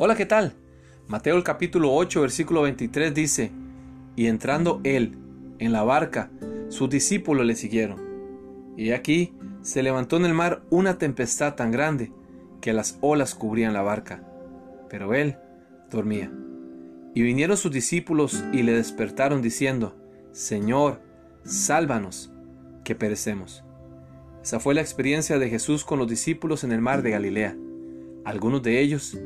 Hola, ¿qué tal? Mateo capítulo 8, versículo 23 dice, Y entrando él en la barca, sus discípulos le siguieron. Y aquí se levantó en el mar una tempestad tan grande que las olas cubrían la barca, pero él dormía. Y vinieron sus discípulos y le despertaron diciendo, Señor, sálvanos, que perecemos. Esa fue la experiencia de Jesús con los discípulos en el mar de Galilea. Algunos de ellos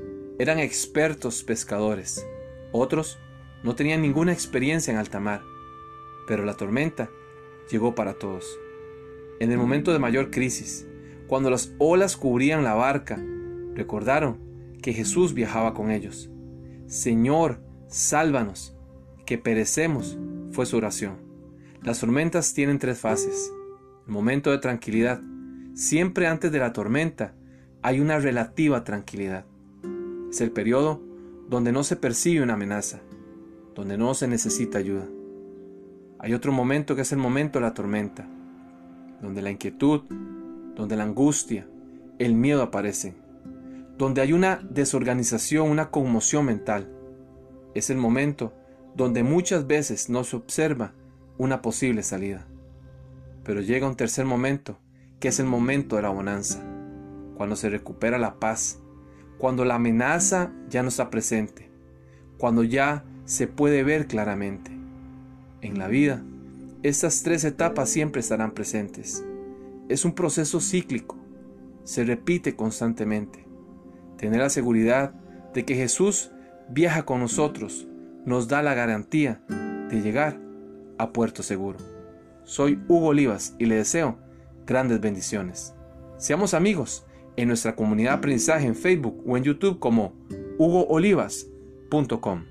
eran expertos pescadores, otros no tenían ninguna experiencia en alta mar, pero la tormenta llegó para todos. En el momento de mayor crisis, cuando las olas cubrían la barca, recordaron que Jesús viajaba con ellos. Señor, sálvanos, que perecemos, fue su oración. Las tormentas tienen tres fases. El momento de tranquilidad. Siempre antes de la tormenta hay una relativa tranquilidad. Es el periodo donde no se percibe una amenaza, donde no se necesita ayuda. Hay otro momento que es el momento de la tormenta, donde la inquietud, donde la angustia, el miedo aparecen, donde hay una desorganización, una conmoción mental. Es el momento donde muchas veces no se observa una posible salida. Pero llega un tercer momento, que es el momento de la bonanza, cuando se recupera la paz, cuando la amenaza ya no está presente, cuando ya se puede ver claramente. En la vida, estas tres etapas siempre estarán presentes. Es un proceso cíclico, se repite constantemente. Tener la seguridad de que Jesús viaja con nosotros nos da la garantía de llegar a puerto seguro. Soy Hugo Olivas y le deseo grandes bendiciones. Seamos amigos en nuestra comunidad de aprendizaje en Facebook o en YouTube como hugoolivas.com.